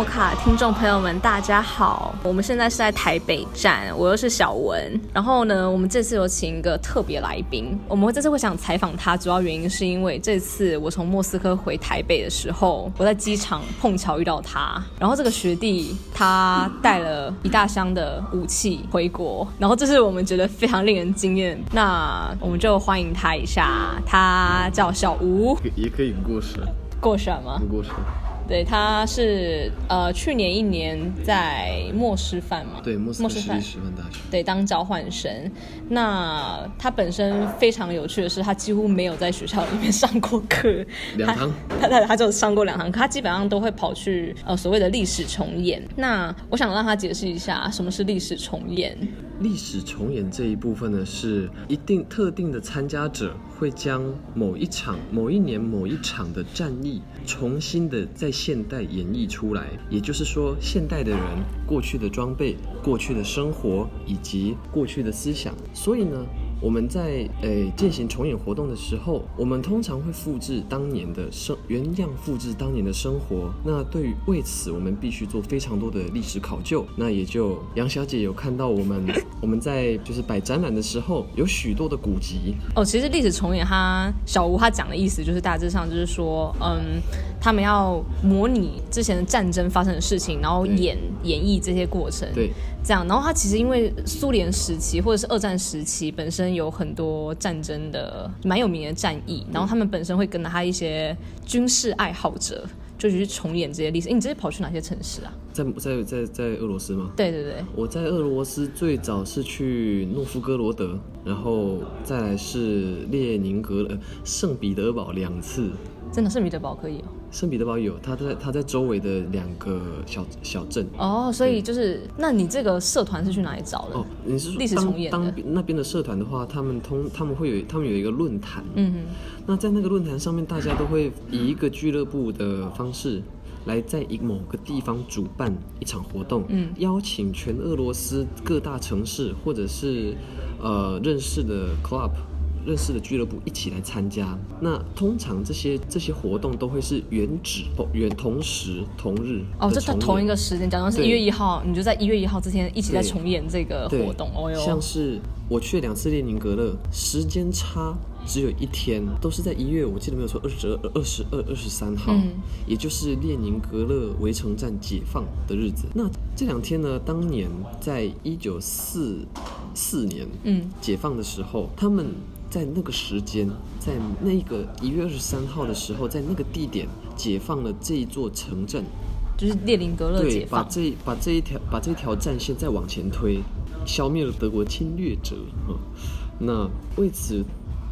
摩卡听众朋友们，大家好！我们现在是在台北站，我又是小文。然后呢，我们这次有请一个特别来宾。我们这次会想采访他，主要原因是因为这次我从莫斯科回台北的时候，我在机场碰巧遇到他。然后这个学弟他带了一大箱的武器回国，然后这是我们觉得非常令人惊艳。那我们就欢迎他一下，他叫小吴，也可以故事，过审吗？故事。对，他是呃去年一年在莫师范嘛，对，莫斯科师范大学，对，当交换生。那他本身非常有趣的是，他几乎没有在学校里面上过课，两堂，他他他就上过两堂课，他基本上都会跑去呃所谓的历史重演。那我想让他解释一下什么是历史重演。历史重演这一部分呢，是一定特定的参加者会将某一场、某一年某一场的战役重新的在现代演绎出来。也就是说，现代的人过去的装备、过去的生活以及过去的思想。所以呢。我们在诶进行重演活动的时候，我们通常会复制当年的生原样，复制当年的生活。那对于为此，我们必须做非常多的历史考究。那也就杨小姐有看到我们 我们在就是摆展览的时候，有许多的古籍哦。其实历史重演，他小吴他讲的意思就是大致上就是说，嗯，他们要模拟之前的战争发生的事情，然后演演绎这些过程。对。这样，然后他其实因为苏联时期或者是二战时期本身有很多战争的蛮有名的战役，然后他们本身会跟着他一些军事爱好者就去重演这些历史。你直接跑去哪些城市啊？在在在在俄罗斯吗？对对对，我在俄罗斯最早是去诺夫哥罗德，然后再来是列宁格勒、圣彼得堡两次。真的，圣彼得堡可以哦。圣彼得堡有，他在他在周围的两个小小镇。哦，所以就是，那你这个社团是去哪里找的？哦，你是历史重演当那边的社团的话，他们通他们会有他们有一个论坛。嗯哼。那在那个论坛上面，大家都会以一个俱乐部的方式，来在一某个地方主办一场活动。嗯。邀请全俄罗斯各大城市或者是呃认识的 club。认识的俱乐部一起来参加，那通常这些这些活动都会是原址原同时同日哦，这在同一个时间，假如是一月一号，你就在一月一号之前一起在重演这个活动哦哟。像是我去了两次列宁格勒，时间差只有一天，都是在一月，我记得没有错，二十二、二十二、二十三号，嗯也就是列宁格勒围城战解放的日子。那这两天呢，当年在一九四四年嗯解放的时候，他们。在那个时间，在那个一月二十三号的时候，在那个地点解放了这一座城镇，就是列宁格勒解放。把这把这一条把这条战线再往前推，消灭了德国侵略者嗯！那为此，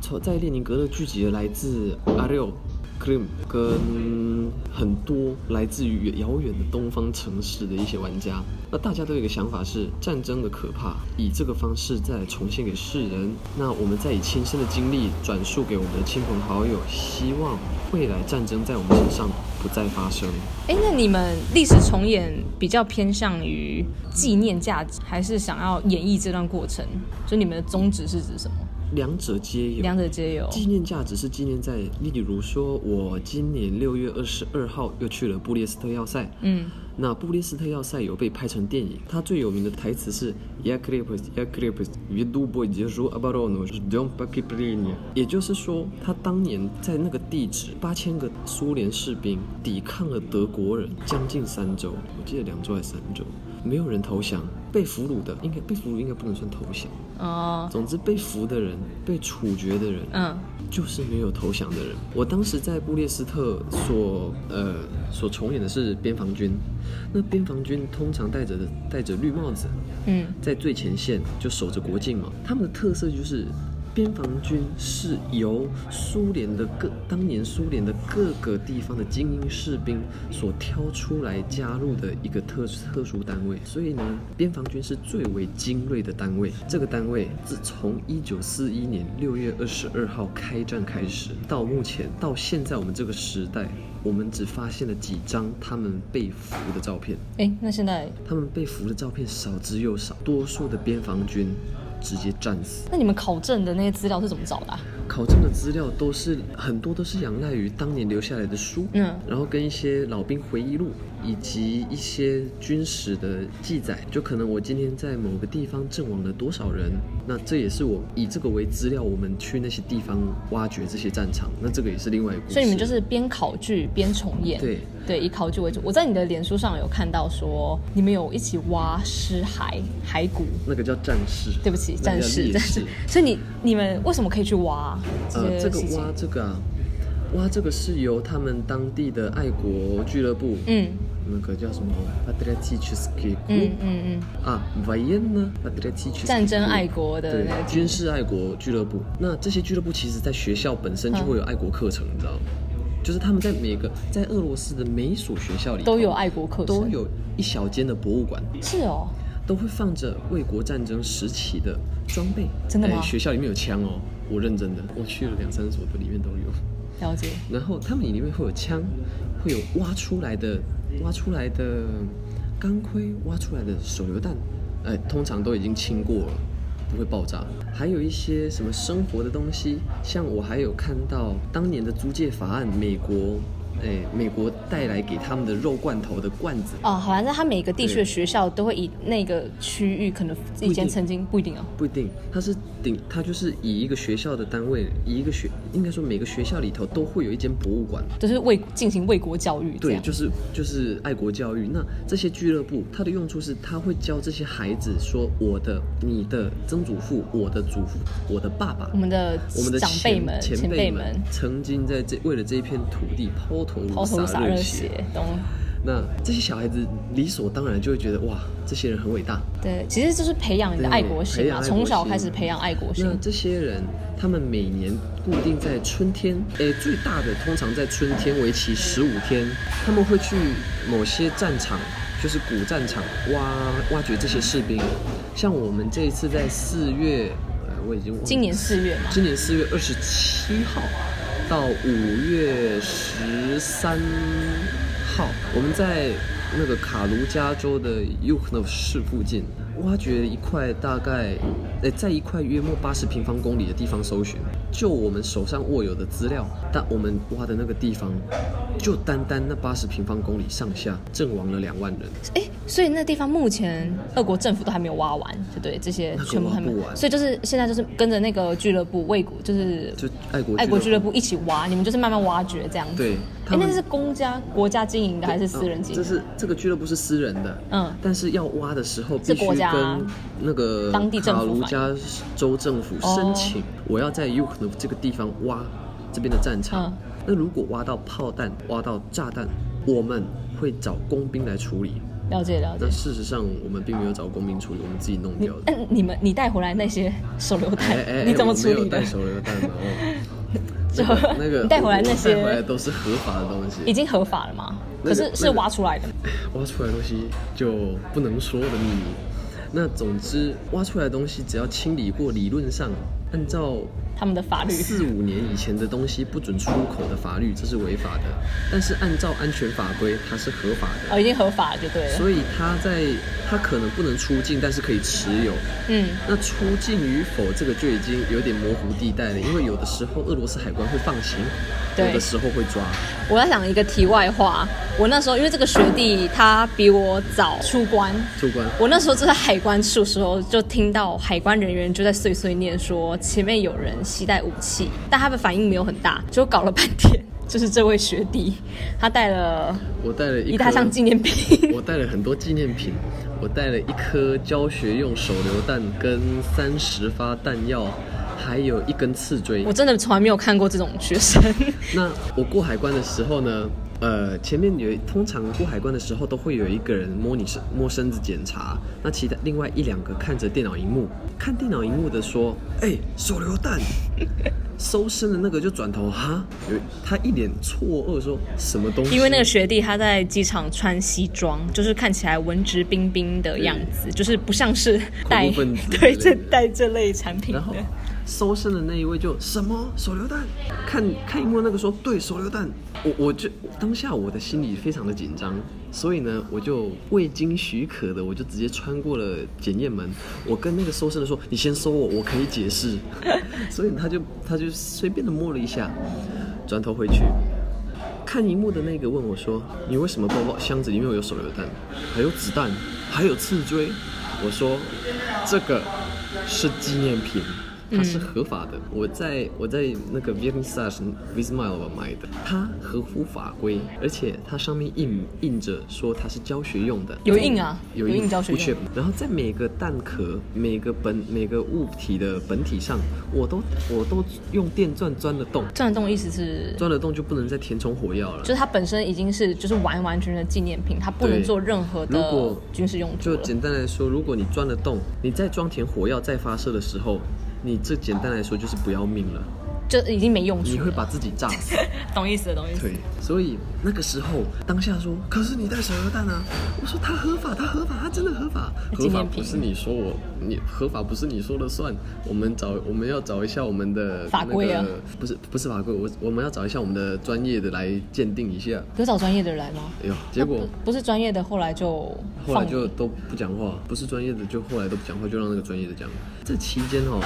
从在列宁格勒聚集了来自阿六。Krim 跟很多来自于遥远的东方城市的一些玩家，那大家都有一个想法是战争的可怕，以这个方式再重现给世人。那我们再以亲身的经历转述给我们的亲朋好友，希望未来战争在我们身上不再发生。哎，那你们历史重演比较偏向于纪念价值，还是想要演绎这段过程？就你们的宗旨是指什么？两者皆有，两者皆有。纪念价值是纪念在，例如说，我今年六月二十二号又去了布列斯特要塞。嗯，那布列斯特要塞有被拍成电影，它最有名的台词是 “Я крепость, я крепость, веду бой, держу оборону, ждем подкрепления”。也就是说，他当年在那个地址，八千个苏联士兵抵抗了德国人将近三周，我记得两周还是三周。 没有人投降，被俘虏的应该被俘虏应该不能算投降哦。总之，被俘的人、被处决的人，嗯，就是没有投降的人。我当时在布列斯特所呃所重演的是边防军，那边防军通常戴着戴着绿帽子，嗯，在最前线就守着国境嘛。他们的特色就是。边防军是由苏联的各当年苏联的各个地方的精英士兵所挑出来加入的一个特特殊单位，所以呢，边防军是最为精锐的单位。这个单位自从一九四一年六月二十二号开战开始，到目前到现在我们这个时代，我们只发现了几张他们被俘的照片。哎，那现在他们被俘的照片少之又少，多数的边防军。直接战死。那你们考证的那些资料是怎么找的？考证的资料都是很多都是仰赖于当年留下来的书，嗯然后跟一些老兵回忆录以及一些军史的记载，就可能我今天在某个地方阵亡了多少人，那这也是我以这个为资料，我们去那些地方挖掘这些战场，那这个也是另外一个故事。所以你们就是边考据边重演，对对，以考据为主。我在你的脸书上有看到说，你们有一起挖尸骸骸骨，那个叫战士，对不起，战士，战士。所以你你们为什么可以去挖这呃，这个？挖这个啊，哇，这个是由他们当地的爱国俱乐部，嗯，那个叫什么？P a t r i o t i c g r o u 嗯嗯。啊 v i e n n a p a t r i o t i c 战争爱国的对，军事爱国俱乐部。那这些俱乐部其实在学校本身就会有爱国课程，你知道吗？就是他们在每个在俄罗斯的每一所学校里都有爱国课程，都有一小间的博物馆，是哦，都会放着卫国战争时期的装备，真的吗？学校里面有枪哦，我认真的，我去了两三所，里面都有。了解。然后他们里面会有枪，会有挖出来的挖出来的钢盔，挖出来的手榴弹，哎，通常都已经清过了，不会爆炸。还有一些什么生活的东西，像我还有看到当年的租借法案，美国。哎，美国带来给他们的肉罐头的罐子，哦，好像在他每个地区的学校都会以那个区域，可能以前曾经不一定哦。不一定，它是顶，它就是以一个学校的单位，以一个学，应该说每个学校里头都会有一间博物馆，就是为进行为国教育对，就是就是爱国教育。那这些俱乐部，它的用处是，它会教这些孩子说，我的、你的曾祖父、我的祖父、我的爸爸我、们的我们的长前辈们、前前辈们曾经在这为了这一片土地抛抛头洒热热血，懂？那这些小孩子理所当然就会觉得，哇，这些人很伟大。对，其实就是培养你的爱国心啊，从小开始培养爱国心那。这些人，他们每年固定在春天，诶，最大的通常在春天，为期十五天，他们会去某些战场，就是古战场挖挖掘这些士兵。像我们这一次在四月，呃，我已经今年四月嘛，今年四月二十七号到五月十三号，我们在那个卡卢加州的尤克诺市附近。挖掘一块大概，呃，在一块约莫八十平方公里的地方搜寻。就我们手上握有的资料，但我们挖的那个地方，就单单那八十平方公里上下，阵亡了两万人。哎，所以那地方目前俄国政府都还没有挖完，就对，这些全部还没完所以就是现在就是跟着那个俱乐部魏国，就是就爱国爱国俱乐部，一起挖，你们就是慢慢挖掘这样子。他们那是公家国家经营的还是私人经营？这是这个俱乐部是私人的，嗯但是要挖的时候必须是国家跟那个当地政府卡卢加州政府申请，我要在 u k n 这个地方挖这边的战场。嗯那如果挖到炮弹、挖到炸弹，我们会找工兵来处理。了解了解那。事实上，我们并没有找工兵处理，我们自己弄掉的。嗯，你们你带回来那些手榴弹，哎哎，你怎么我处理的带？手榴弹嘛？那个那个，带回来那些带回来都是合法的东西。已经合法了吗？那个可是是挖出来的。挖出来的东西就不能说的秘密。那总之，挖出来的东西只要清理过，理论上按照他们的法律四五年以前的东西不准出口的法律，这是违法的。但是按照安全法规，它是合法的。哦，已经合法了就对了。所以它在它可能不能出境，但是可以持有。嗯，那出境与否，这个就已经有点模糊地带了，因为有的时候俄罗斯海关会放行，有的时候会抓。我在想一个题外话，我那时候因为这个学弟他比我早出关，出关我那时候就在海关处的时候，就听到海关人员就在碎碎念说前面有人携带武器，但他的反应没有很大，就搞了半天。就是这位学弟，他带了我带了一一大箱纪念品，我带了很多纪念品，我带了一颗教学用手榴弹跟三十发弹药，还有一根刺锥我。真的从来没有看过这种学生。那我过海关的时候呢，呃，前面有通常过海关的时候都会有一个人摸你身摸身子检查，那其他另外一两个看着电脑荧幕，看电脑荧幕的说，哎、手榴弹。收身的那个就转头哈，有他一脸错愕说什么东西？因为那个学弟他在机场穿西装，就是看起来文质彬彬的样子，就是不像是带 对这带这类产品的然后。搜身的那一位就什么手榴弹？看看荧幕那个说对手榴弹，我我就当下我的心里非常的紧张，所以呢，我就未经许可的，我就直接穿过了检验门。我跟那个搜身的说：“你先搜我，我可以解释。”所以他就他就随便的摸了一下，转头回去。看荧幕的那个问我说：“你为什么包包箱子里面有手榴弹，还有子弹，还有刺锥？”我说：“这个是纪念品。”它是合法的，我在我在那个 Vietnamese Vismile 买的，它合乎法规，而且它上面印印着说它是教学用的，有印啊，有印教学用。然后在每个蛋壳、每个本、每个物体的本体上，我都我都用电钻钻了洞。钻了洞意思是？钻了洞就不能再填充火药了。就是它本身已经是就是完完全全的纪念品，它不能做任何的军事用途。就简单来说，如果你钻了洞，你再装填火药再发射的时候。你这简单来说就是不要命了，就已经没用处。你会把自己炸死，懂意思，懂意思。对，所以那个时候当下说，可是你带手榴弹啊？我说他合法，他合法，他真的合法。合法不是你说我，你合法不是你说了算。我们找我们要找一下我们的法规啊，不是不是法规，我我们要找一下我们的专业的来鉴定一下。有找专业的来吗？哎呦，结果不是专业的，后来就后来就都不讲话，不是专业的就后来都不讲话，就让那个专业的讲。这期间哦，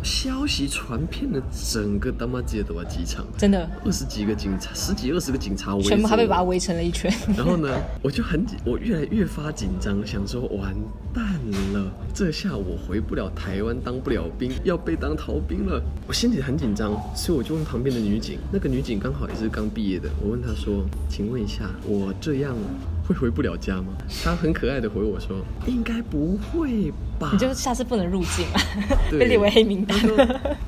消息传遍了整个大马街的机场，真的二十几个警察，十几二十个警察围，全部还被把他围成了一圈。然后呢，我就很紧，我越来越发紧张，想说完蛋了，这下我回不了台湾，当不了兵，要被当逃兵了。我心里很紧张，所以我就问旁边的女警，那个女警刚好也是刚毕业的，我问她说：“请问一下，我这样？”会回不了家吗？她很可爱的回我说：“应该不会吧。”你就下次不能入境啊，被列为黑名单。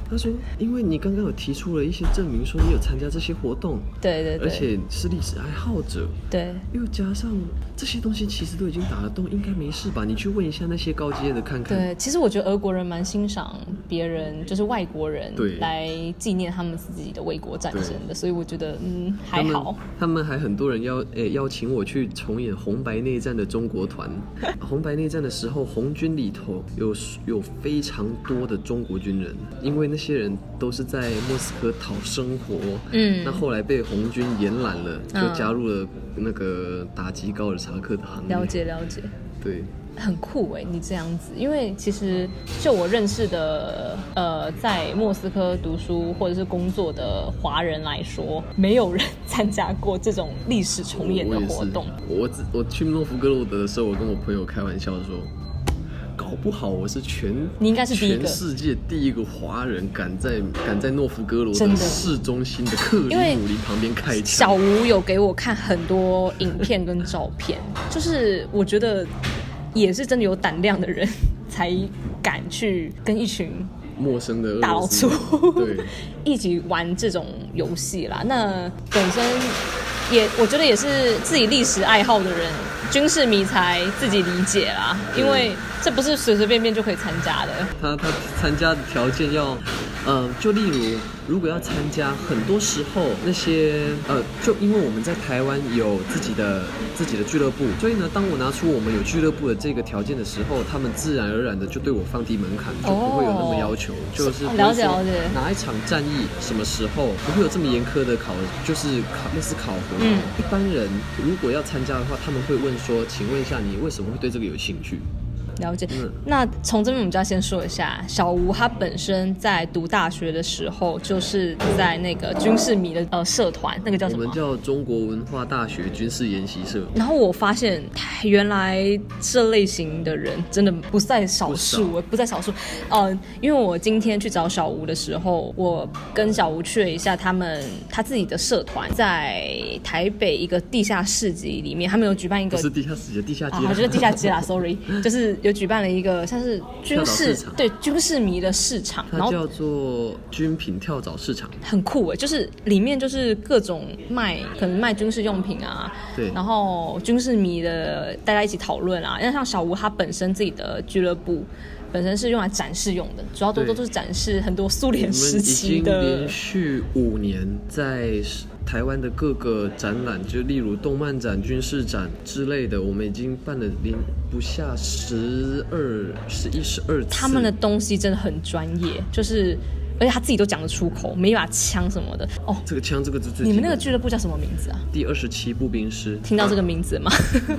他说：“因为你刚刚有提出了一些证明，说你有参加这些活动，对对，而且是历史爱好者，对，又加上这些东西其实都已经打了洞，应该没事吧？你去问一下那些高阶的看看。”对，其实我觉得俄国人蛮欣赏别人，就是外国人来纪念他们自己的卫国战争的，所以我觉得嗯还好。他们还很多人邀诶邀请我去。重演红白内战的中国团，红白内战的时候，红军里头有有非常多的中国军人，因为那些人都是在莫斯科讨生活，嗯，那后来被红军延揽了，就加入了那个打击高尔察克的行列。了解了解，对。很酷哎，你这样子，因为其实就我认识的，呃，在莫斯科读书或者是工作的华人来说，没有人参加过这种历史重演的活动。我只我去诺夫哥罗德的时候，我跟我朋友开玩笑说，搞不好我是全你应该是全世界第一个华人敢在敢在诺夫哥罗的市中心的克里姆林旁边开枪。小吴有给我看很多影片跟照片，就是我觉得。也是真的有胆量的人才敢去跟一群陌生的大老粗对 一起玩这种游戏啦。那本身也我觉得也是自己历史爱好的人，军事迷才自己理解啦，因为这不是随随便便就可以参加的。他他参加的条件要。嗯，就例如，如果要参加，很多时候那些呃，就因为我们在台湾有自己的自己的俱乐部，所以呢，当我拿出我们有俱乐部的这个条件的时候，他们自然而然的就对我放低门槛，就不会有那么要求，就是了解了解哪一场战役什么时候不会有这么严苛的考，就是考类似考核。嗯，一般人如果要参加的话，他们会问说，请问一下你为什么会对这个有兴趣？了解，那从这边我们就要先说一下，小吴他本身在读大学的时候，就是在那个军事迷的呃社团，那个叫什么？我们叫中国文化大学军事研习社。然后我发现，原来这类型的人真的不在少数，不在少数。嗯，因为我今天去找小吴的时候，我跟小吴去了一下他们他自己的社团，在台北一个地下市集里面，他们有举办一个是地下市集，地下街啊，就是地下街啦，sorry，就是。有举办了一个像是军事对军事迷的市场，然后叫做军品跳蚤市场，很酷哎，就是里面就是各种卖可能卖军事用品啊，对，然后军事迷的大家一起讨论啊，因为像小吴他本身自己的俱乐部本身是用来展示用的，主要多多都是展示很多苏联时期的，连续五年在。台湾的各个展览，就例如动漫展、军事展之类的，我们已经办了连不下十二、十一、十二次。他们的东西真的很专业，就是而且他自己都讲得出口，没一把枪什么的。哦，这个枪，这个字，你们那个俱乐部叫什么名字啊？第二十七步兵师。听到这个名字吗？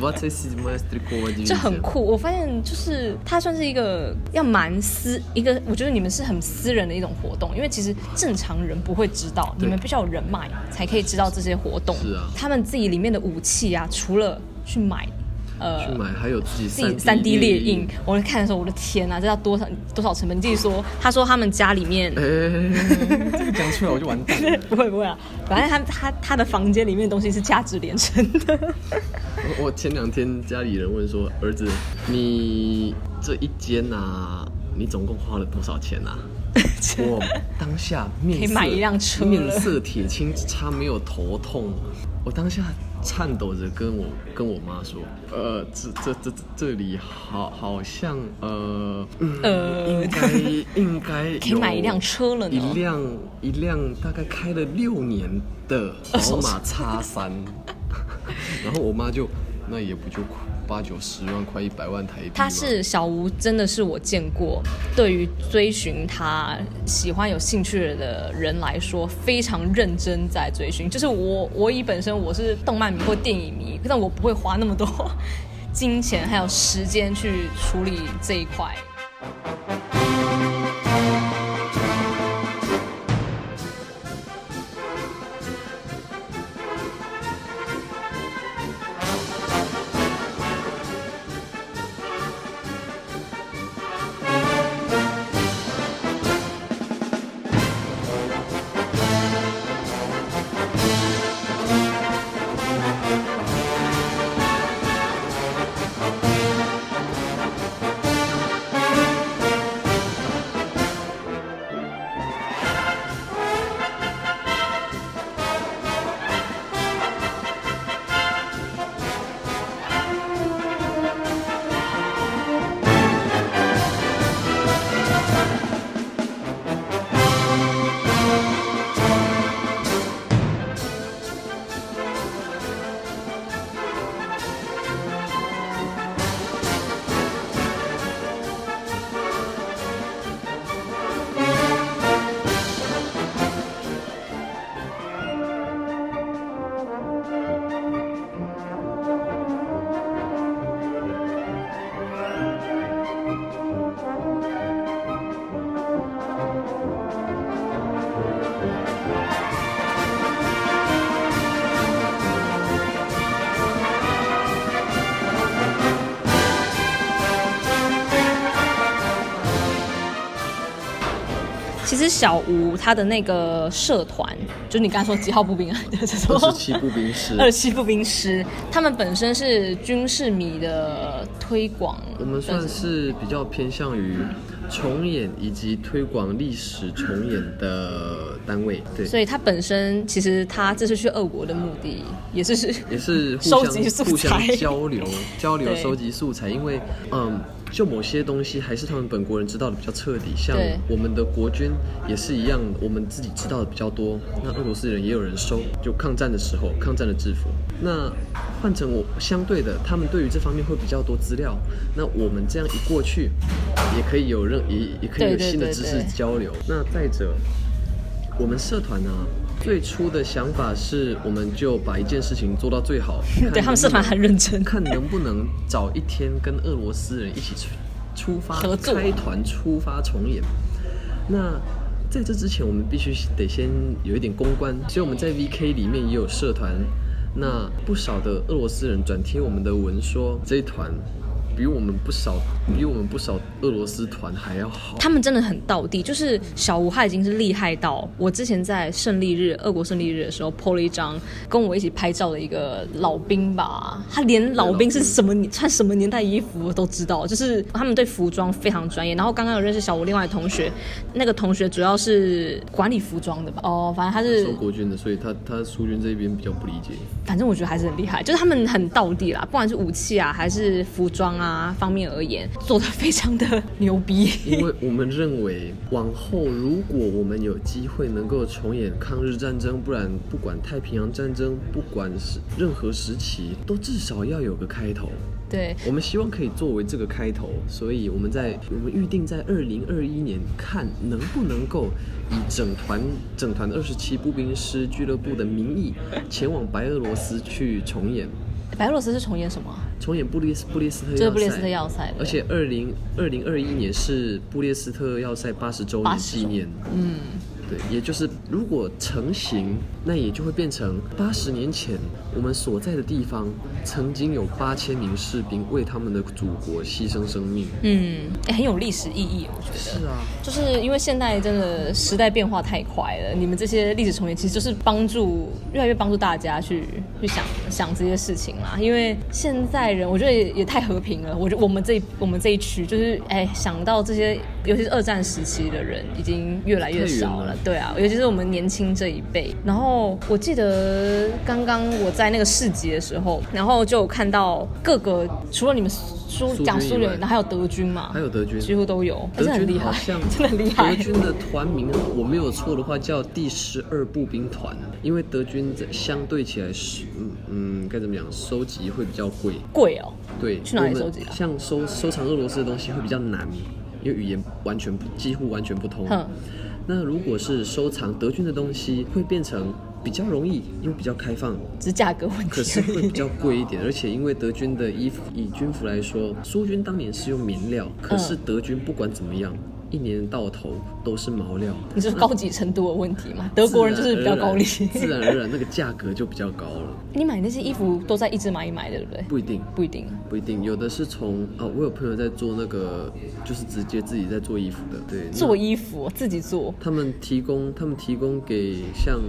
这很酷。我发现就是它算是一个要蛮私一个，我觉得你们是很私人的一种活动，因为其实正常人不会知道，你们必须要有人脉才可以知道这些活动。是啊，他们自己里面的武器啊，除了去买。呃，去买还有自己自己三 D 列印，我看的时候，我的天哪，这要多少多少成本？你自己说，他说他们家里面，讲出来我就完蛋了。不会不会啊，反正他他他的房间里面的东西是价值连城的。我我前两天家里人问说，儿子，你这一间呐，你总共花了多少钱呐？我当下面可以买一辆车，面色铁青，差没有头痛。我当下。颤抖着跟我跟我妈说：“呃，这这这这里好好像呃呃，应该应该可以买一辆车了呢，一辆一辆大概开了六年的宝马叉三。”然后我妈就那也不就八九十万块一百万台币。他是小吴，真的是我见过对于追寻他喜欢有兴趣的人来说非常认真在追寻。就是我我以本身我是动漫迷或电影迷，但我不会花那么多 金钱还有时间去处理这一块。实小吴他的那个社团，就是你刚才说几号步兵啊？二十七步兵师。二十七步兵师，他们本身是军事迷的推广。我们算是比较偏向于重演以及推广历史重演的单位。对。所以他本身其实他这次去俄国的目的，也是是也是 收集素材、交流、交流、收集素材，因为嗯。就某些东西还是他们本国人知道的比较彻底，像我们的国军也是一样，我们自己知道的比较多。那俄罗斯人也有人收，就抗战的时候，抗战的制服。那换成我相对的，他们对于这方面会比较多资料。那我们这样一过去，也可以有任也也可以有新的知识交流。那再者，我们社团呢？最初的想法是，我们就把一件事情做到最好。对他们社团很认真，看能不能找一天跟俄罗斯人一起出出发合作，开团出发重演。那在这之前，我们必须得先有一点公关，所以我们在 VK 里面也有社团。那不少的俄罗斯人转贴我们的文说，这一团。比我们不少，比我们不少俄罗斯团还要好。他们真的很到地，就是小吴他已经是厉害到，我之前在胜利日，俄国胜利日的时候 po 了一张跟我一起拍照的一个老兵吧，他连老兵是什么穿什么年代衣服都知道，就是他们对服装非常专业。然后刚刚有认识小吴另外同学，那个同学主要是管理服装的吧？哦，反正他是收国军的，所以他他苏军这边比较不理解。反正我觉得还是很厉害，就是他们很到地啦，不管是武器啊还是服装啊。啊方面而言，做的非常的 牛逼。因为我们认为，往后如果我们有机会能够重演抗日战争，不然不管太平洋战争，不管是任何时期，都至少要有个开头。对，我们希望可以作为这个开头，所以我们在我们预定在二零二一年看能不能够以整团整团二十七步兵师俱乐部的名义前往白俄罗斯去重演白俄罗斯是重演什么啊？重演布列斯布列斯特要塞，就是布列斯特要塞而且二零二零二一年是布列斯特要塞八十周年纪念，嗯，对，也就是如果成型，那也就会变成八十年前我们所在的地方曾经有八千名士兵为他们的祖国牺牲生命。嗯，哎很有历史意义，我觉得。是啊，就是因为现在真的时代变化太快了，你们这些历史重演其实就是帮助越来越帮助大家去去想想这些事情啦。因为现在人我觉得也也太和平了，我觉得我们这一我们这一区就是哎想到这些，尤其是二战时期的人已经越来越少了了。对啊，尤其是我们年轻这一辈。然后我记得刚刚我在那个市集的时候，然后就有看到各个除了你们苏讲苏联，然后还有德军嘛，还有德军，几乎都有，德军很厉害，好像 真的很厉害。德军的团名我没有错的话叫第十二步兵团，因为德军在相对起来是嗯嗯该怎么讲，收集会比较贵。贵哦，对，去哪里收集啊像收收藏俄罗斯的东西会比较难，因为语言完全不几乎完全不通。那如果是收藏德军的东西，会变成比较容易，因为比较开放，只是价格问题可是。会比较贵一点。而且因为德军的衣服，以军服来说，苏军当年是用棉料，可是德军不管怎么样，一年到头都是毛料。你是高级程度的问题嘛？德国人就是比较高利。自然而然那个价格就比较高了。你买那些衣服都在一直买一买的，对不对？不一定，不一定。不一定，有的是从啊，我有朋友在做那个，就是直接自己在做衣服的，对，做衣服自己做，他们提供，他们提供给像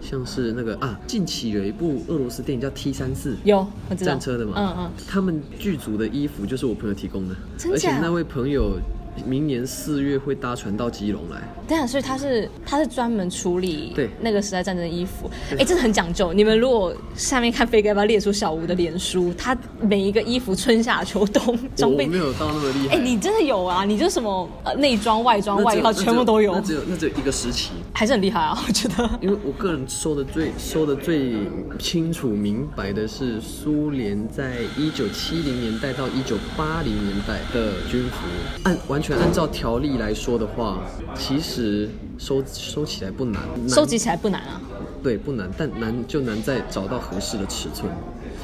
像是那个啊，近期有一部俄罗斯电影叫 T 三四。有我知道。战车的嘛，嗯嗯。他们剧组的衣服就是我朋友提供的，而且那位朋友明年四月会搭船到基隆来，对啊，所以他是他是专门处理对那个时代战争的衣服，哎，真的很讲究。你们如果下面看飞哥要不要列出小吴的脸书，他每一个衣服春夏秋冬装备没，有到那么厉害。哎，你真的有啊？你就什么呃内装、外装、外套全部都有那，只有那只有一个时期，还是很厉害啊，我觉得。因为我个人说的最说的最清楚明白的是，苏联在一九七零年代到一九八零年代的军服，按完全按照条例来说的话，其实收收起来不难，难收集起来不难啊。对不难，但难就难在找到合适的尺寸。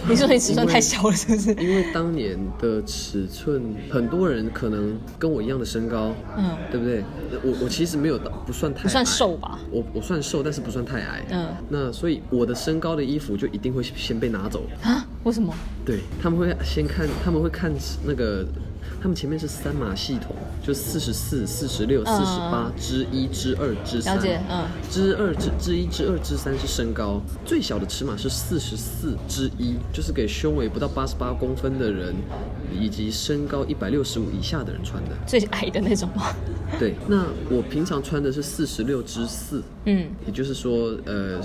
你说你尺寸太小了，是不是？因为当年的尺寸，很多人可能跟我一样的身高，嗯对不对？我我其实没有到不算太不算瘦吧？我我算瘦，但是不算太矮。嗯那所以我的身高的衣服就一定会先被拿走。啊？为什么？对，他们会先看，他们会看那个，他们前面是三码系统，就四十四、四十六、四十八、之一、之二、之三。了解嗯之二、之之一、之二、之三是身高，最小的尺码是四十四之一，就是给胸围不到八十八公分的人，以及身高一百六十五以下的人穿的。最矮的那种吗？对，那我平常穿的是四十六之四，嗯，也就是说，呃，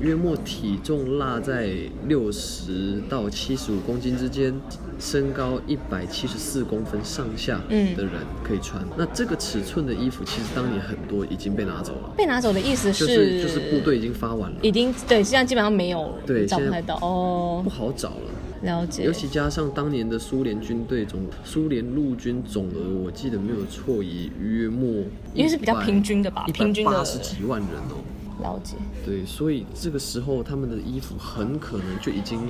约莫体重落在六十到七十五公斤之间，身高一百七十四公分上下嗯的人可以穿。那这个尺寸的衣服，其实当年很多已经被拿走了，被拿走的意思就是就是部队已经发完了，已经对，现在基本上没有，对现在找不太到哦不。好找了。了解尤，其加上当年的苏联军队总苏联陆军总额，我记得没有错，以约莫因为是比较平均的吧平均的八十几万人哦。了解。对，所以这个时候他们的衣服很可能就已经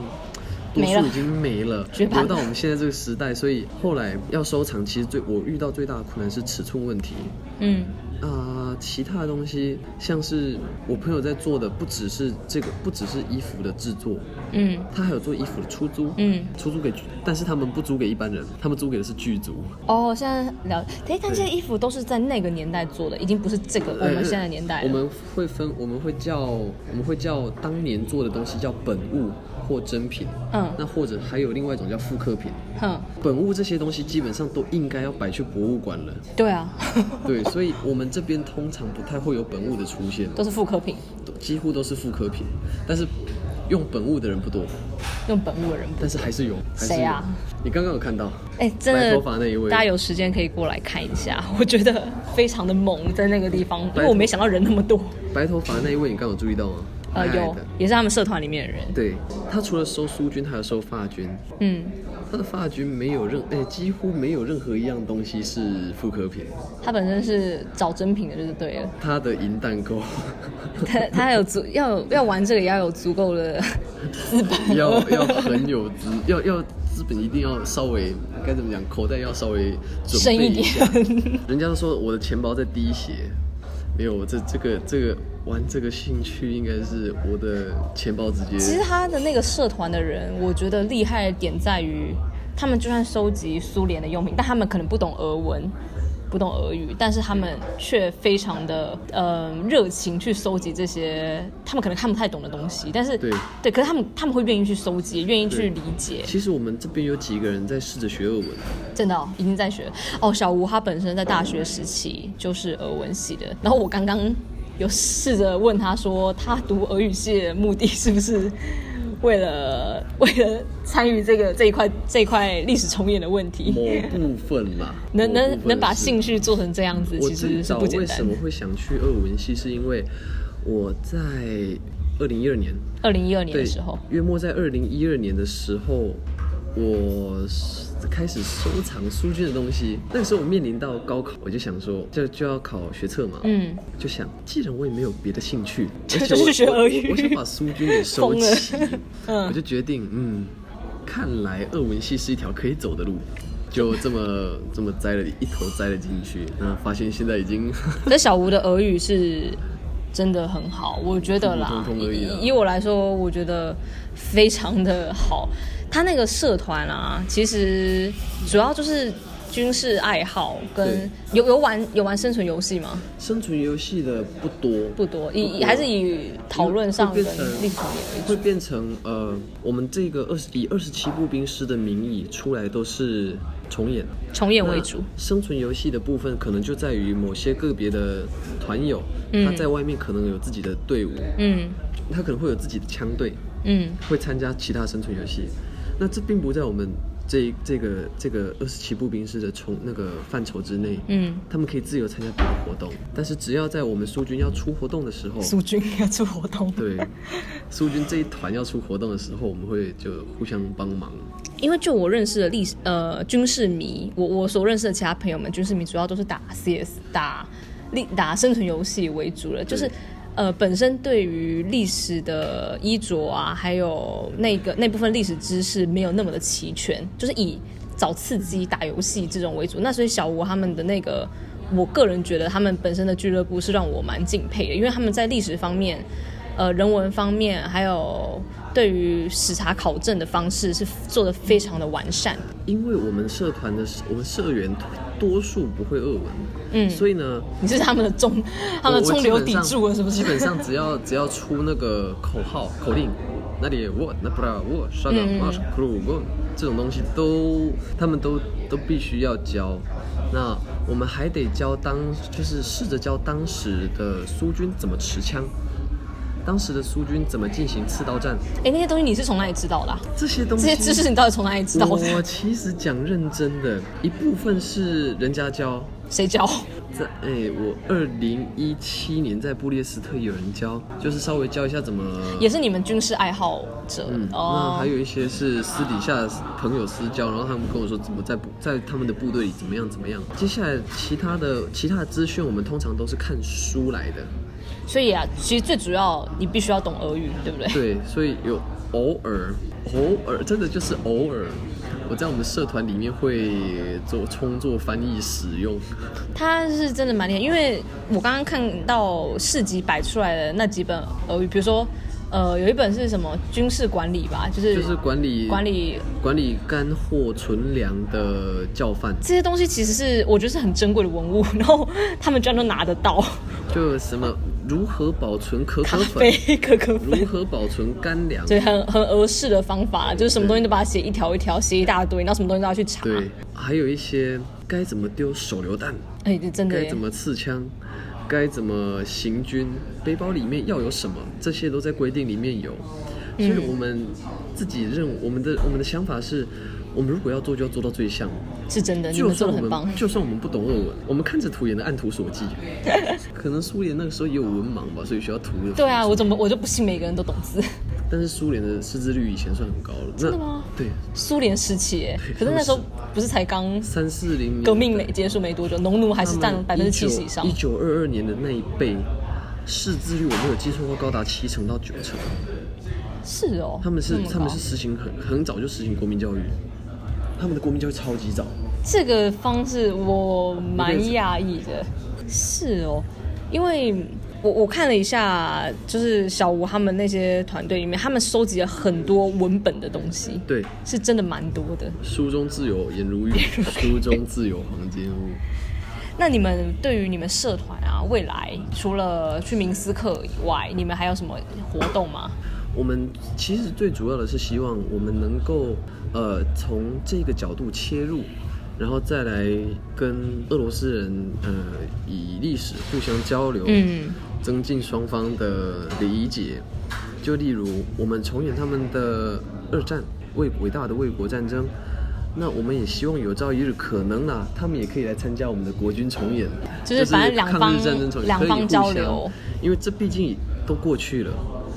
多数已经没了，绝版。留到我们现在这个时代，所以后来要收藏，其实最我遇到最大的困难是尺寸问题。嗯，啊、其他的东西像是我朋友在做的，不只是这个，不只是衣服的制作，嗯。他还有做衣服的出租，嗯，出租给，但是他们不租给一般人，他们租给的是剧组。哦，现在了，哎，但这些衣服都是在那个年代做的，已经不是这个我们现在的年代了。我们会分，我们会叫，我们会叫当年做的东西叫本物或真品，嗯那或者还有另外一种叫复刻品。哼，本物这些东西基本上都应该要摆去博物馆了，对啊，对，所以我们这边通常不太会有本物的出现，都是复刻品，都几乎都是复刻品，但是用本物的人不多，用本物的人不但是还是有。还是有谁啊？你刚刚有看到？哎，真白的头发那一位，大家有时间可以过来看一下，我觉得非常的萌，在那个地方，因为我没想到人那么多。白头发那一位，你刚刚有注意到吗？呃，有也是他们社团里面的人。对他除了收苏军，还有收法军。嗯，他的发军没有任，哎、几乎没有任何一样东西是复刻品。他本身是找真品的，就是对了。他的银弹够，他他还有足要要玩这个也要有足够的资本。要要很有资，要要资本一定要稍微该怎么讲，口袋要稍微准深一备下。点。人家都说我的钱包在滴血，没有，我这这个这个玩这个兴趣应该是我的钱包直接。其实他的那个社团的人，我觉得厉害的点在于，他们就算收集苏联的用品，但他们可能不懂俄文。不懂俄语，但是他们却非常的呃热情去搜集这些他们可能看不太懂的东西，但是对。对，可是他们他们会愿意去搜集，愿意去理解，其实我们这边有几个人在试着学俄文，真的、哦、已经在学哦。小吴他本身在大学时期就是俄文系的，然后我刚刚有试着问他说，他读俄语系的目的是不是为了 为了参与这个这一块这一块历史重演的问题？某部分嘛，能能能把兴趣做成这样子，其实是不简单为什。么会想去俄文系，是因为我在二零一二年，二零一二年的时候，，月末在二零一二年的时候，我开始收藏苏军的东西。那个时候我面临到高考，我就想说，就就要考学测嘛，嗯，就想，既然我也没有别的兴趣，就而且我去学俄语我我想把苏军给收齐，嗯我就决定，嗯，看来俄文系是一条可以走的路。就这么这么栽了一头栽了进去，那发现现在已经 那小吴的俄语是真的很好，我觉得啦通通而已以我来说，我觉得非常的好。他那个社团啊，其实主要就是军事爱好跟有有玩有玩生存游戏吗？生存游戏的不多，不多，以还是以讨论上跟会变成历史。会变成呃，我们这个二十以二十七步兵师的名义出来都是重演，重演为主，生存游戏的部分可能就在于某些个别的团友，他在外面可能有自己的队伍，嗯。他可能会有自己的枪队，嗯，会参加其他生存游戏。那这并不在我们这这个这个二十七步兵师的从那个范畴之内，嗯，他们可以自由参加别的活动，但是只要在我们苏军要出活动的时候，苏军要出活动，对，苏军这一团要出活动的时候，我们会就互相帮忙。因为就我认识的历史呃军事迷，我我所认识的其他朋友们，军事迷主要都是打 CS 打历打生存游戏为主了，就是。呃，本身对于历史的衣着啊，还有那个那部分历史知识没有那么的齐全，就是以找刺激打游戏这种为主。那所以小吴他们的那个，我个人觉得他们本身的俱乐部是让我蛮敬佩的，因为他们在历史方面，呃，人文方面，还有对于史查考证的方式是做的非常的完善。因为我们社团的我们社员多数不会俄文，嗯所以呢，你是他们的中，他们的我中流砥柱了，是不是？基本上只要只要出那个口号口令，那里我那不然我刷个嗯嗯 march crew 这种东西都他们都都必须要教。那我们还得教当就是试着教当时的苏军怎么持枪，当时的苏军怎么进行刺刀战，哎，那些东西你是从哪里知道的啊、这些东西这些知识你到底从哪里知道我？其实讲认真的，一部分是人家教，谁教？在哎、我二零一七年在布列斯特有人教，就是稍微教一下怎么。也是你们军事爱好者、嗯，那哦还。有一些是私底下朋友私交，然后他们跟我说怎么在部在他们的部队里怎么样怎么样。接下来其他的其他的资讯，我们通常都是看书来的。所以啊，其实最主要你必须要懂俄语，对不对？对，所以有偶尔偶尔真的就是偶尔，我在我们社团里面会做充作翻译使用。他是真的蛮厉害，因为我刚刚看到市集摆出来的那几本俄语，比如说，呃，有一本是什么军事管理吧，就是就是管理管理管理干货存粮的教范，这些东西，其实是我觉得是很珍贵的文物，然后他们居然都拿得到，就什么如何保存可可粉，可可粉。如。何保存干粮，对，很很俄式的方法，就是什么东西都把它写一条一条，写一大堆，然后什么东西都要去查。对，还有一些该怎么丢手榴弹，哎，这真的该怎么刺枪，该怎么行军，背包里面要有什么，这些都在规定里面有。所以我们自己认我们的我们的想法是，我们如果要做，就要做到最像。是真的，你就们做算我的很棒们。就算我们不懂俄文，我们看着图也能按图索骥。可能苏联那个时候也有文盲吧，所以需要图的。对啊，我怎么我就不信每个人都懂字？但是苏联的识字率以前算很高了。真的吗？对，苏联时期耶，可是那时候不是才刚三四零革命没结束没多久，农奴还是占百分之七十以上一。九二二年的那一辈，识字率我没有记错，高达七成到九成。是哦，他们是他们是实行很很早就实行国民教育，他们的国民教育超级早。这个方式我蛮讶异的，是哦，因为我我看了一下，就是小吴他们那些团队里面，他们收集了很多文本的东西，对，是真的蛮多的。书中自有颜如玉，书中自有黄金屋。那你们对于你们社团啊，未来除了去明斯克以外，你们还有什么活动吗？我们其实最主要的是希望我们能够呃从这个角度切入，然后再来跟俄罗斯人呃以历史互相交流，嗯，增进双方的理解。就例如我们重演他们的二战为伟大的卫国战争，那我们也希望有朝一日可能啊，他们也可以来参加我们的国军重演，就是反正两抗方日战争重演两方可以互相交流，因为这毕竟都过去了，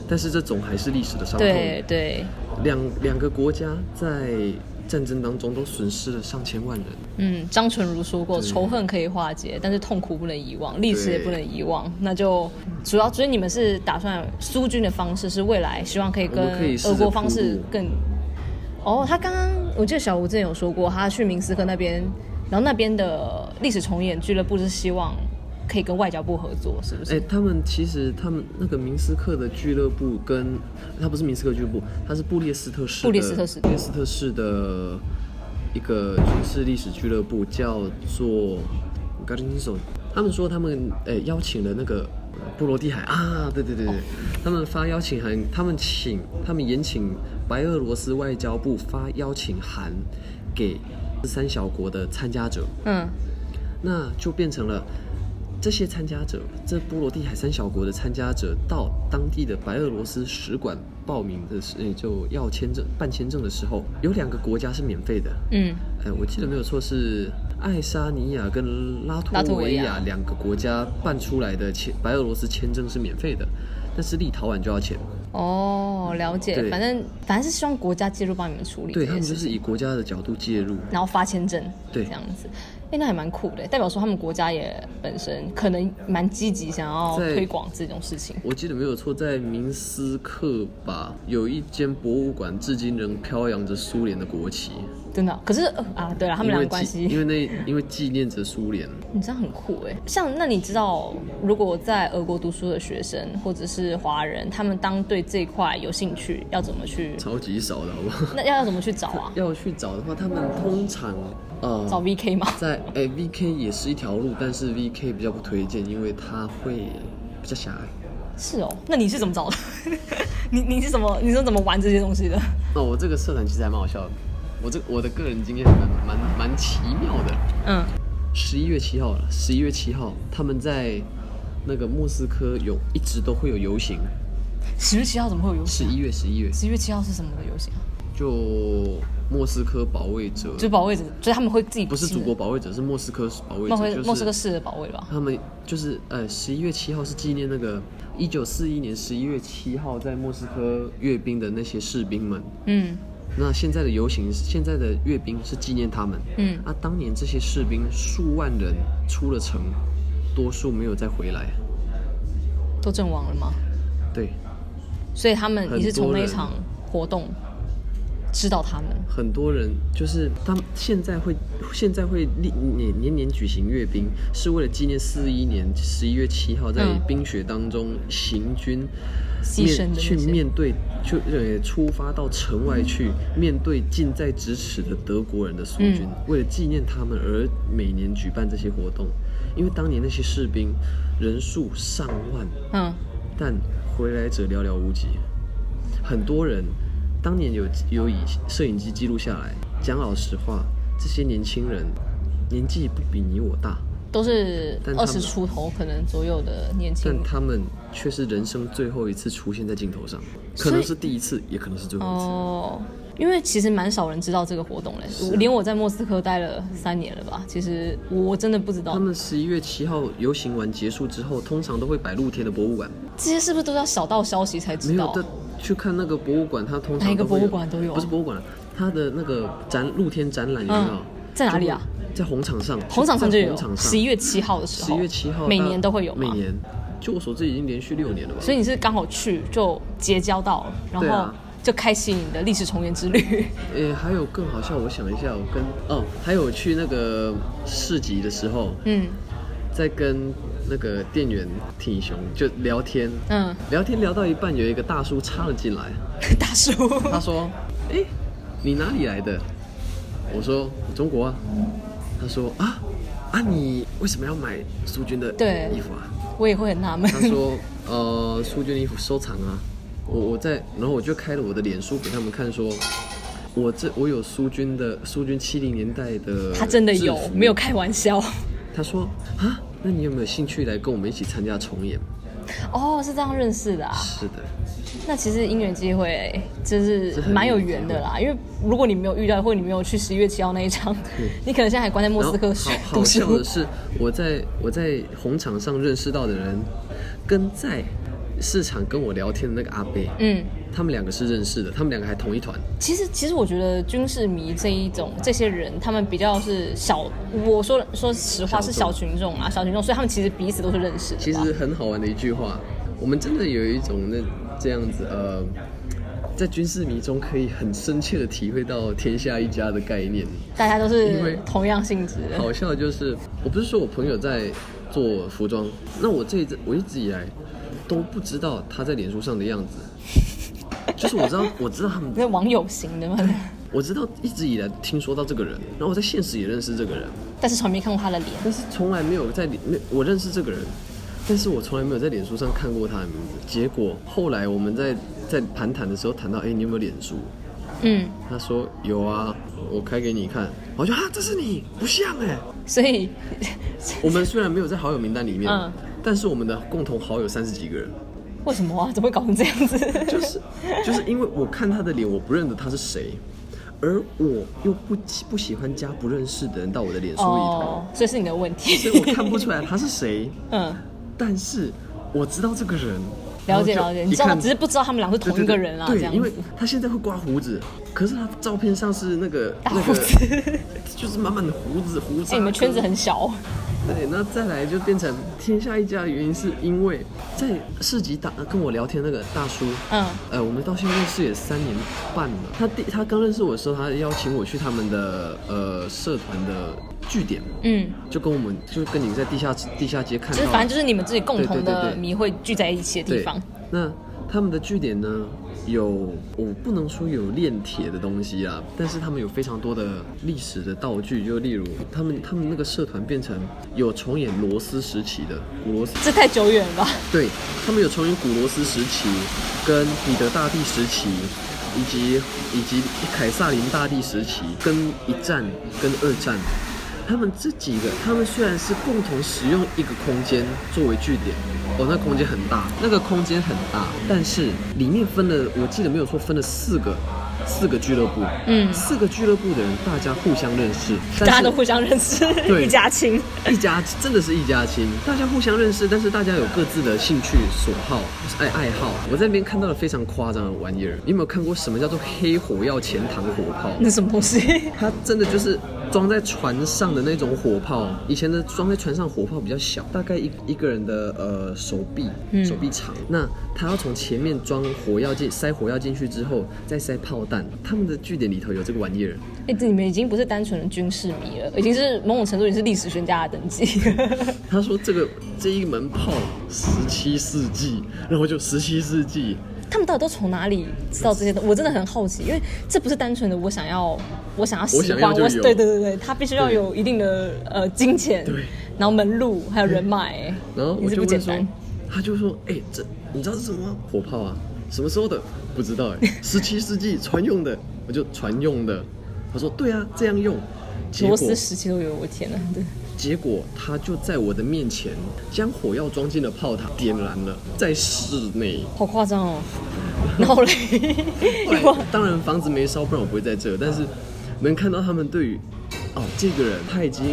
但是这总还是历史的伤痛。对对，两两个国家在战争当中都损失了上千万人，嗯，张纯如说过，仇恨可以化解，但是痛苦不能遗忘，历史也不能遗忘。那就主要，所以你们是打算苏军的方式是未来希望可以跟俄国方式更。哦，他刚刚我记得小吴之前有说过，他去明斯克那边，然后那边的历史重演俱乐部是希望可以跟外交部合作，是不是？哎、是？他们其实他们那个明斯克的俱乐部跟他不是明斯克俱乐部，他是布列斯特市布列斯特市。布列斯特市的一个军事历史俱乐部，叫做 g a r d i n s o 他们说他们哎、邀请了那个波罗的海啊，对对对对，他们发邀请函，他们请他们延请白俄罗斯外交部发邀请函给三小国的参加者，嗯，那就变成了这些参加者，这波罗的海三小国的参加者到当地的白俄罗斯使馆报名的时，诶就要签证办签证的时候，有两个国家是免费的。嗯，哎，我记得没有错是爱沙尼亚跟拉拉脱维亚亚两个国家办出来的签白俄罗斯签证是免费的，但是立陶宛就要钱。哦，了解。反正反正是希望国家介入帮你们处理这对他们就是以国家的角度介入。然后发签证，对这样子。哎，那还蛮酷的，代表说他们国家也本身可能蛮积极，想要推广这种事情。我记得没有错，在明斯克吧，有一间博物馆，至今仍飘扬着苏联的国旗。真的，可是、呃啊，对了，他们俩的关系，因为那因为纪念着苏联。你这样很酷哎。像那你知道，如果在俄国读书的学生或者是华人，他们当对这一块有兴趣，要怎么去？超级少的好不好？那要要怎么去找啊？要去找的话，他们通常呃找 VK 吗？在诶 VK 也是一条路，但是 VK 比较不推荐，因为它会比较狭隘。是哦，那你是怎么找的？你你是怎么你是怎么玩这些东西的？那我这个社团其实还蛮好笑的，我这我的个人经验蛮蛮蛮奇妙的。嗯，十一月七号了，十一月七号他们在那个莫斯科有一直都会有游行。十月七号怎么会有游行？十一月十一月十一月七号是什么的游行啊？就莫斯科保卫者，就是保卫者，就是他们会自己不是祖国保卫者，是莫斯科保卫者，斯就是莫斯科市的保卫吧？他们就是呃，十一月七号是纪念那个一九四一年十一月七号在莫斯科阅兵的那些士兵们。嗯那现在的游行，现在的阅兵是纪念他们。嗯，啊，当年这些士兵数万人出了城，多数没有再回来。都阵亡了吗？对，所以他们也是从那场活动知道他们。很多人就是他们现在会现在会历年年年举行阅兵，是为了纪念四一年十一月七号在嗯冰雪当中行军。面去面对，就呃出发到城外去面对近在咫尺的德国人的苏军，嗯为了纪念他们而每年举办这些活动。因为当年那些士兵人数上万，嗯，但回来者寥寥无几。很多人当年有有以摄影机记录下来。讲老实话，这些年轻人年纪不比你我大，都是二十出头可能左右的年轻人。但他们却是人生最后一次出现在镜头上，可能是第一次，也可能是最后一次。哦，因为其实蛮少人知道这个活动嘞，啊连我在莫斯科待了三年了吧，其实我真的不知道他们十一月七号游行完结束之后，通常都会摆露天的博物馆，这些是不是都要小道消息才知道？没有的去看那个博物馆，它通常哪一个博物馆都有啊不是博物馆，它的那个展露天展览有没有？嗯在哪里啊？在红场上，红场上就有十一月七号的时候，十一月七号，每年都会有每年，就我所知已经连续六年了吧？所以你是刚好去就结交到了，然后啊就开启你的历史重演之旅。诶，还有更好笑，我想一下，我跟哦，还有去那个市集的时候，嗯在跟那个店员挺雄就聊天，嗯，聊天聊到一半，有一个大叔插了进来，大叔，他说：“哎、你哪里来的？”我说：“中国啊。”他说：“啊啊，你为什么要买苏军的衣服啊我也会很纳闷。他说：“呃，苏军的衣服收藏啊。”我我在，然后我就开了我的脸书给他们看说。我这我有苏军的苏军七零年代的，他真的有，没有。开玩笑。他说啊，那你有没有兴趣来跟我们一起参加重演？哦，是这样认识的啊。是的，那其实因缘机会就是蛮有缘的啦，因为如果你没有遇到，或者你没有去十一月七号那一场，你可能现在还关在莫斯科好好笑的。是，我在我在红场上认识到的人，跟在市场跟我聊天的那个阿贝，嗯，他们两个是认识的，他们两个还同一团。其实其实我觉得军事迷这一种这些人，他们比较是小，我说说实话是小群众啊，小群众，所以他们其实彼此都是认识的。其实很好玩的一句话，我们真的有一种那这样子呃，在军事迷中可以很深切的体会到天下一家的概念。大家都是因为同样性质。好笑的就是，我不是说我朋友在做服装，那我这一直我一直以来都不知道他在脸书上的样子，就是我知道我知道他们 那网友型的吗，我知道一直以来听说到这个人，然后我在现实也认识这个人，但是从来没看过他的脸。但是从来没有在脸没我认识这个人，但是我从来没有在脸书上看过他的名字。结果后来我们在在盘谈的时候谈到，哎、你有没有脸书？嗯，他说有啊，我开给你看。我就啊，这是你，不像哎、所以我们虽然没有在好友名单里面，嗯但是我们的共同好友三十几个人，为什么啊？怎么会搞成这样子？就是就是因为我看他的脸，我不认得他是谁，而我又不不喜欢加不认识的人到我的脸书里头，哦，所以是你的问题。所以我看不出来他是谁。嗯，但是我知道这个人，了解了解，你知道，只是不知道他们俩是同一个人啊，对因为。他现在会刮胡子，可是他照片上是那个大那个胡子，就是满满的胡子胡子。哎，你们圈子很小，对，那再来就变成天下一家的原因，是因为在市集打跟我聊天那个大叔，嗯，呃，我们到现在认识也三年半了。他第他刚认识我的时候，他邀请我去他们的呃社团的据点，嗯，就跟我们就跟你在地下地下街看到，就是反正就是你们自己共同的迷会聚在一起的地对方。那他们的据点呢，有我不能说有炼铁的东西啊，但是他们有非常多的历史的道具，就例如他们他们那个社团变成有重演罗斯时期的古罗斯，这太久远了吧？对他们有重演古罗斯时期跟彼得大帝时期。以及以及凯撒林大帝时期，跟一战跟二战，他们这几个，他们虽然是共同使用一个空间作为据点，哦，那空间很大，那个空间很大，但是里面分了，我记得没有错，分了四个四个俱乐部，嗯四个俱乐部的人大家互相认识，大家都互相认识，对 一家亲。一家真的是一家亲，大家互相认识，但是大家有各自的兴趣所好、爱爱好。我在那边看到了非常夸张的玩意儿，你有没有看过什么叫做黑火药前膛火炮？那什么东西？它真的就是装在船上的那种火炮。以前的装在船上火炮比较小，大概一一个人的呃手臂，手臂长。那他要从前面装火药进，塞火药进去之后，再塞炮弹。他们的据点里头有这个玩意儿。哎、这你们已经不是单纯的军事迷了，已经是某种程度也是历史学家的等级。他说这个这一门炮十七世纪，然后就十七世纪。他们到底都从哪里知道这些东西？我真的很好奇，因为这不是单纯的我想要，我想要喜我想欢，我要就有对对对对，他必须要有一定的呃金钱，对然后门路还有人脉，哎然后我就问说不简单。，他就说，哎、这你知道是什么吗？火炮啊，什么时候的？不知道哎、十七世纪船用的，我就船用的。他说对啊，这样用。结果罗斯时期都有，我天哪！对，结果他就在我的面前将火药装进了炮塔，点燃了，在室内。好夸张哦！然后嘞，当然房子没烧，不然我不会在这。但是能看到他们对于哦，这个人他已经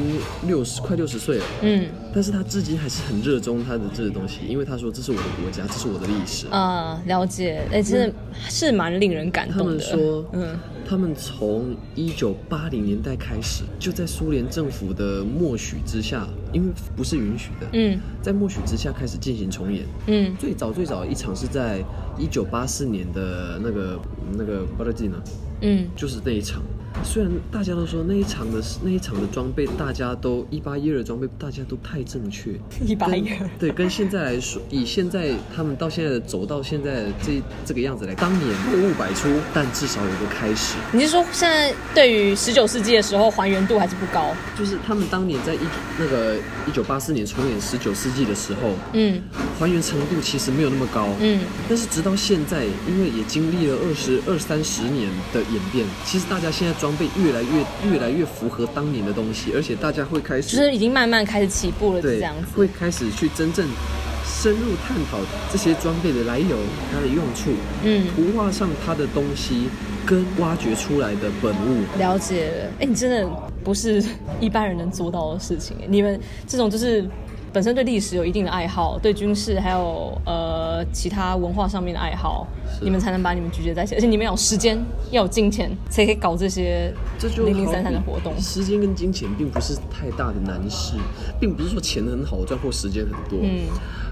六十快六十岁了，嗯，但是他至今还是很热衷他的这个东西，因为他说这是我的国家，这是我的历史。啊，了解，哎，真的是蛮令人感动的。他们说，嗯。他们从一九八零年代开始，就在苏联政府的默许之下，因为不是允许的，嗯，在默许之下开始进行重演，嗯，最早最早一场是在一九八四年的那个那个巴勒季呢，嗯，就是那一场。虽然大家都说那一场的那一场的装备，大家都一八一二的装备，大家都太正确。一八一二。对，跟现在来说，以现在他们到现在的走到现在这这个样子来，当年货物百出，但至少有个开始。你是说现在对于十九世纪的时候还原度还是不高？就是他们当年在一那个一九八四年重演十九世纪的时候，嗯，还原程度其实没有那么高，嗯，但是直到现在，因为也经历了二十二三十年的演变，其实大家现在。装备越来越越来越符合当年的东西，而且大家会开始就是已经慢慢开始起步了，这样子会开始去真正深入探讨这些装备的来由、它的用处，嗯，图画上它的东西跟挖掘出来的本物。了解，哎，你真的不是一般人能做到的事情，你们这种就是。本身对历史有一定的爱好，对军事还有呃其他文化上面的爱好，你们才能把你们聚集在一起，而且你们有时间，要有金钱，才可以搞这些零零散散的活动。时间跟金钱并不是太大的难事，并不是说钱很好赚或时间很多。嗯，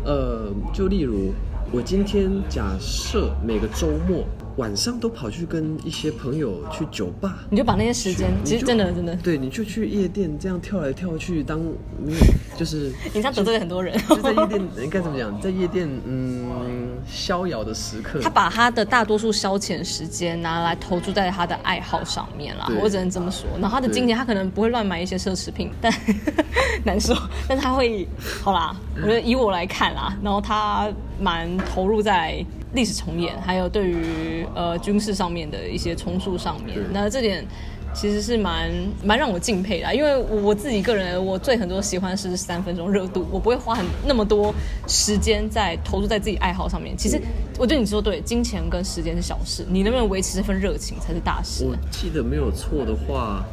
呃，就例如我今天假设每个周末。晚上都跑去跟一些朋友去酒吧，你就把那些时间，其实真的真的，对，你就去夜店这样跳来跳去，当没有就是你这样得罪很多人。就在夜店，应该怎么讲？在夜店，嗯，逍遥的时刻。他把他的大多数消遣时间拿来投注在他的爱好上面了，我只能这么说。然后他的金钱，他可能不会乱买一些奢侈品，但 难说。但他会，好啦，我觉得以我来看啦，然后他蛮投入在。历史重演，还有对于呃军事上面的一些重塑上面，那这点其实是蛮蛮让我敬佩的。因为我自己个人，我最很多喜欢是三分钟热度，我不会花很那么多时间在投入在自己爱好上面。其实我觉得你说对，金钱跟时间是小事，你能不能维持这份热情才是大事。我记得没有错的话，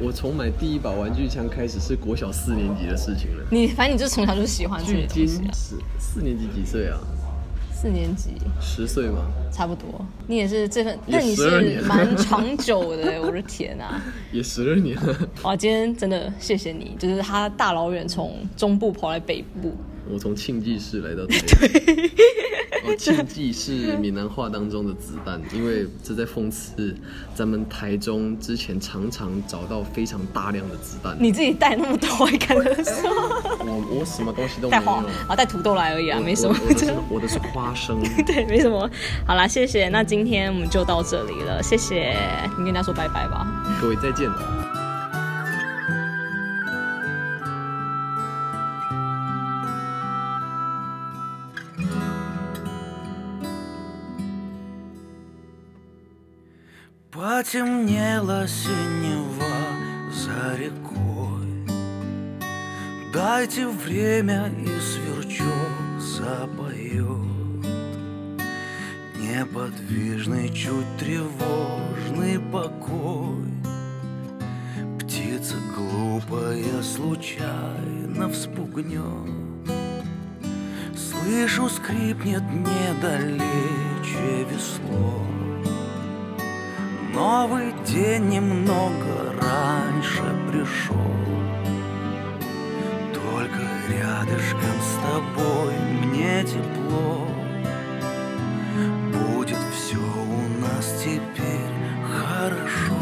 我从买第一把玩具枪开始是国小四年级的事情了。你反正你就从小就喜欢这些东西。四四年级几岁啊？四年级，十岁吗？差不多。你也是这份，那你是蛮长久的。我的天啊，也十二年了。哇，今天真的谢谢你，就是他大老远从中部跑来北部。我从庆记市来到台 北。庆记是闽南话当中的子弹，因为这在讽刺咱们台中之前常常找到非常大量的子弹。你自己带那么多，还敢说？我我什么东西都没有啊，带土豆来而已啊，没什么。我的是花生。对，没什么。好啦，谢谢。那今天我们就到这里了，谢谢。你跟大家说拜拜吧。各位再见。Потемнело синего за рекой. Дайте время и сверчок запоет. Неподвижный, чуть тревожный покой. Птица глупая случайно вспугнет. Слышу, скрипнет недалече весло Новый день немного раньше пришел. Только рядышком с тобой мне тепло. Будет все у нас теперь хорошо.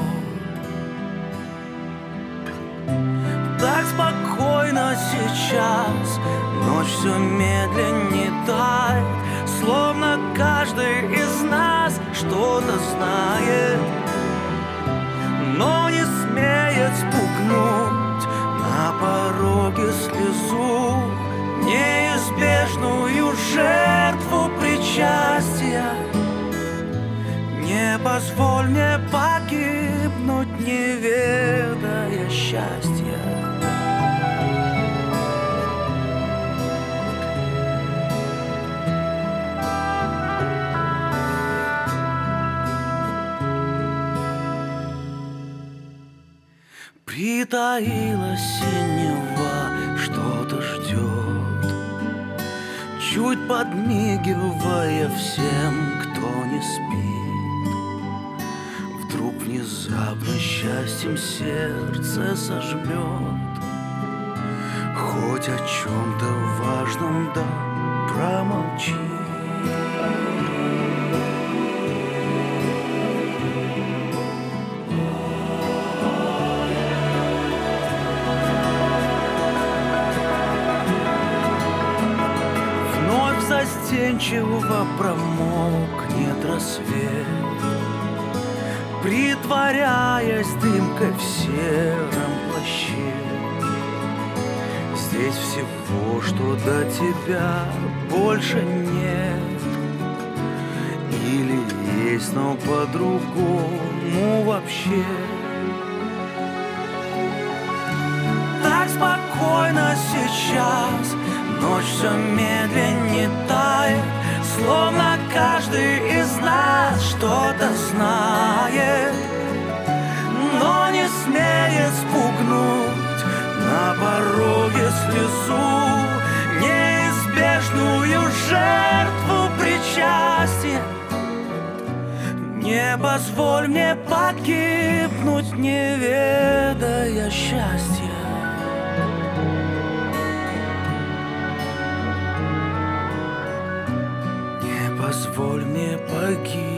Так спокойно сейчас. Ночь все медленнее тает. Словно каждый из нас что-то знает позволь мне погибнуть, не ведая счастья. Притаилась синева, что-то ждет, Чуть подмигивая всем счастьем сердце сожмет. Хоть о чем-то важном да промолчит Вновь застенчиво промокнет рассвет Притворяясь дымкой в сером плаще. Здесь всего, что до тебя больше нет. Или есть, но по-другому вообще. Так спокойно сейчас Ночь все медленнее тает Словно каждый из нас что-то знает Но не смеет спугнуть на пороге слезу Неизбежную жертву причастия. Не позволь мне погибнуть, не ведая счастья вольне погиб.